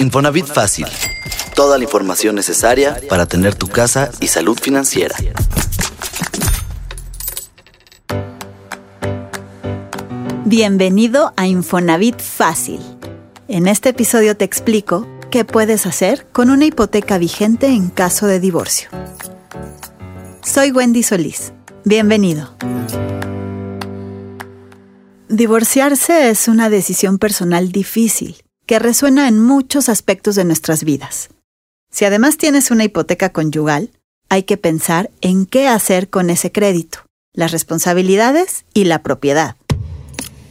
Infonavit Fácil. Toda la información necesaria para tener tu casa y salud financiera. Bienvenido a Infonavit Fácil. En este episodio te explico qué puedes hacer con una hipoteca vigente en caso de divorcio. Soy Wendy Solís. Bienvenido. Divorciarse es una decisión personal difícil que resuena en muchos aspectos de nuestras vidas. Si además tienes una hipoteca conyugal, hay que pensar en qué hacer con ese crédito, las responsabilidades y la propiedad.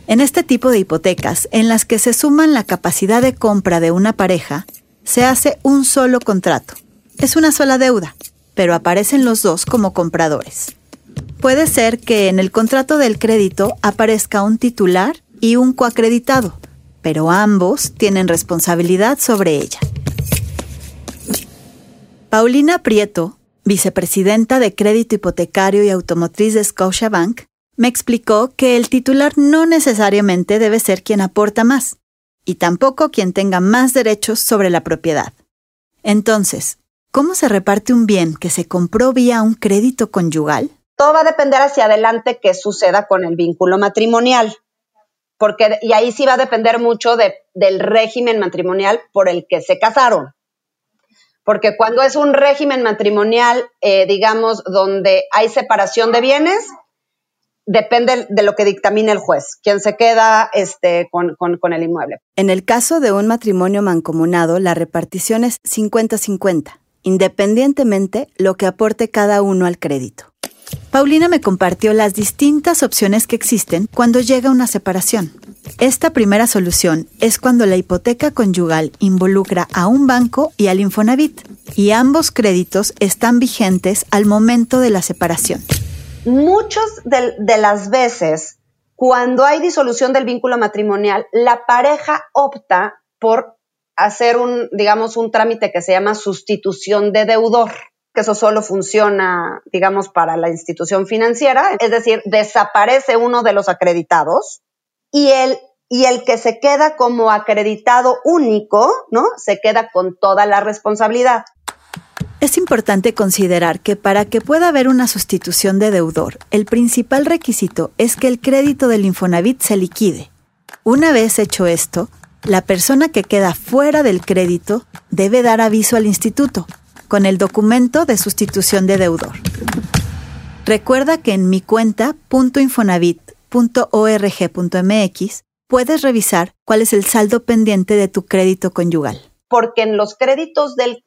En este tipo de hipotecas, en las que se suman la capacidad de compra de una pareja, se hace un solo contrato. Es una sola deuda, pero aparecen los dos como compradores. Puede ser que en el contrato del crédito aparezca un titular y un coacreditado, pero ambos tienen responsabilidad sobre ella. Paulina Prieto, vicepresidenta de Crédito Hipotecario y Automotriz de Scotiabank, me explicó que el titular no necesariamente debe ser quien aporta más, y tampoco quien tenga más derechos sobre la propiedad. Entonces, ¿cómo se reparte un bien que se compró vía un crédito conyugal? Todo va a depender hacia adelante qué suceda con el vínculo matrimonial porque, y ahí sí va a depender mucho del régimen matrimonial por el que se casaron. Porque cuando es un régimen matrimonial, eh, digamos, donde hay separación de bienes, depende de lo que dictamine el juez, quien se queda este, con, con el inmueble. En el caso de un matrimonio mancomunado, la repartición es 50-50, independientemente lo que aporte cada uno al crédito. Paulina me compartió las distintas opciones que existen cuando llega una separación. Esta primera solución es cuando la hipoteca conyugal involucra a un banco y al Infonavit, y ambos créditos están vigentes al momento de la separación. Muchas de, de las veces, cuando hay disolución del vínculo matrimonial, la pareja opta por hacer un, digamos, un trámite que se llama sustitución de deudor que eso solo funciona, digamos, para la institución financiera, es decir, desaparece uno de los acreditados y el, y el que se queda como acreditado único, ¿no? Se queda con toda la responsabilidad. Es importante considerar que para que pueda haber una sustitución de deudor, el principal requisito es que el crédito del Infonavit se liquide. Una vez hecho esto, la persona que queda fuera del crédito debe dar aviso al instituto con el documento de sustitución de deudor. Recuerda que en mi cuenta .infonavit.org.mx puedes revisar cuál es el saldo pendiente de tu crédito conyugal. Porque en los créditos de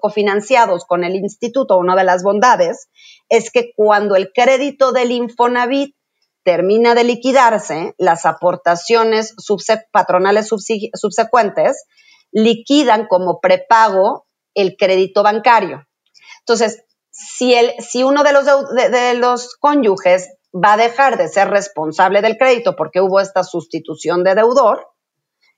cofinanciados con el instituto, una de las bondades es que cuando el crédito del Infonavit termina de liquidarse, las aportaciones patronales subsecuentes liquidan como prepago el crédito bancario. Entonces, si, el, si uno de los, de, los cónyuges va a dejar de ser responsable del crédito porque hubo esta sustitución de deudor,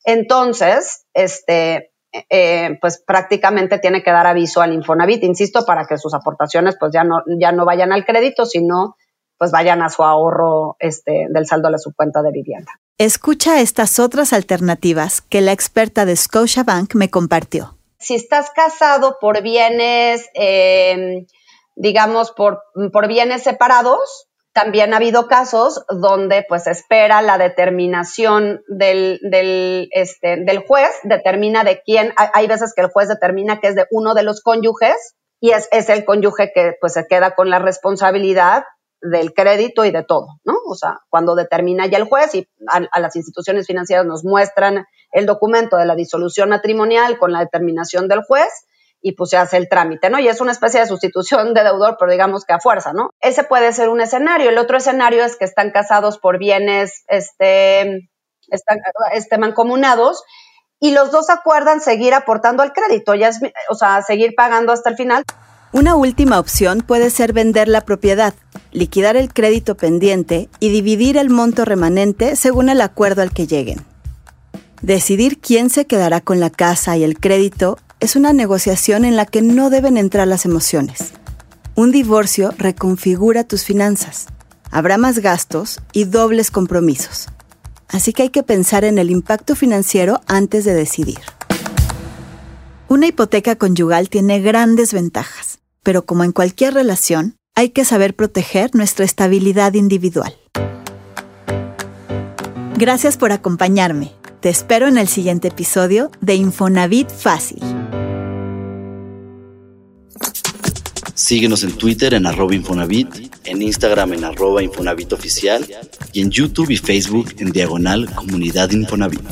entonces, este, eh, pues prácticamente tiene que dar aviso al Infonavit, insisto, para que sus aportaciones pues ya no, ya no vayan al crédito, sino pues vayan a su ahorro este, del saldo de su cuenta de vivienda. Escucha estas otras alternativas que la experta de Scotiabank me compartió si estás casado por bienes, em, digamos, por, por bienes separados, también ha habido casos donde pues espera la determinación del, del, este, juez, determina de quién, hay veces que el juez determina que es de uno de los cónyuges y es, es el cónyuge que pues se queda con la responsabilidad del crédito y de todo, ¿no? O sea, cuando determina ya el juez y a, las instituciones financieras nos muestran el documento de la disolución matrimonial con la determinación del juez y pues se hace el trámite, ¿no? Y es una especie de sustitución de deudor, pero digamos que a fuerza, ¿no? Ese puede ser un escenario. El otro escenario es que están casados por bienes, este, están, este, mancomunados y los dos acuerdan seguir aportando al crédito, o sea, seguir pagando hasta el final. Una última opción puede ser vender la propiedad, liquidar el crédito pendiente y dividir el monto remanente según el acuerdo al que lleguen. Decidir quién se quedará con la casa y el crédito es una negociación en la que no deben entrar las emociones. Un divorcio reconfigura tus finanzas. Habrá más gastos y dobles compromisos. Así que hay que pensar en el impacto financiero antes de decidir. Una hipoteca conyugal tiene grandes ventajas, pero como en cualquier relación, hay que saber proteger nuestra estabilidad individual. Gracias por acompañarme. Te espero en el siguiente episodio de Infonavit Fácil. Síguenos en Twitter en arroba Infonavit, en Instagram en arroba y en YouTube y Facebook en diagonal Comunidad Infonavit.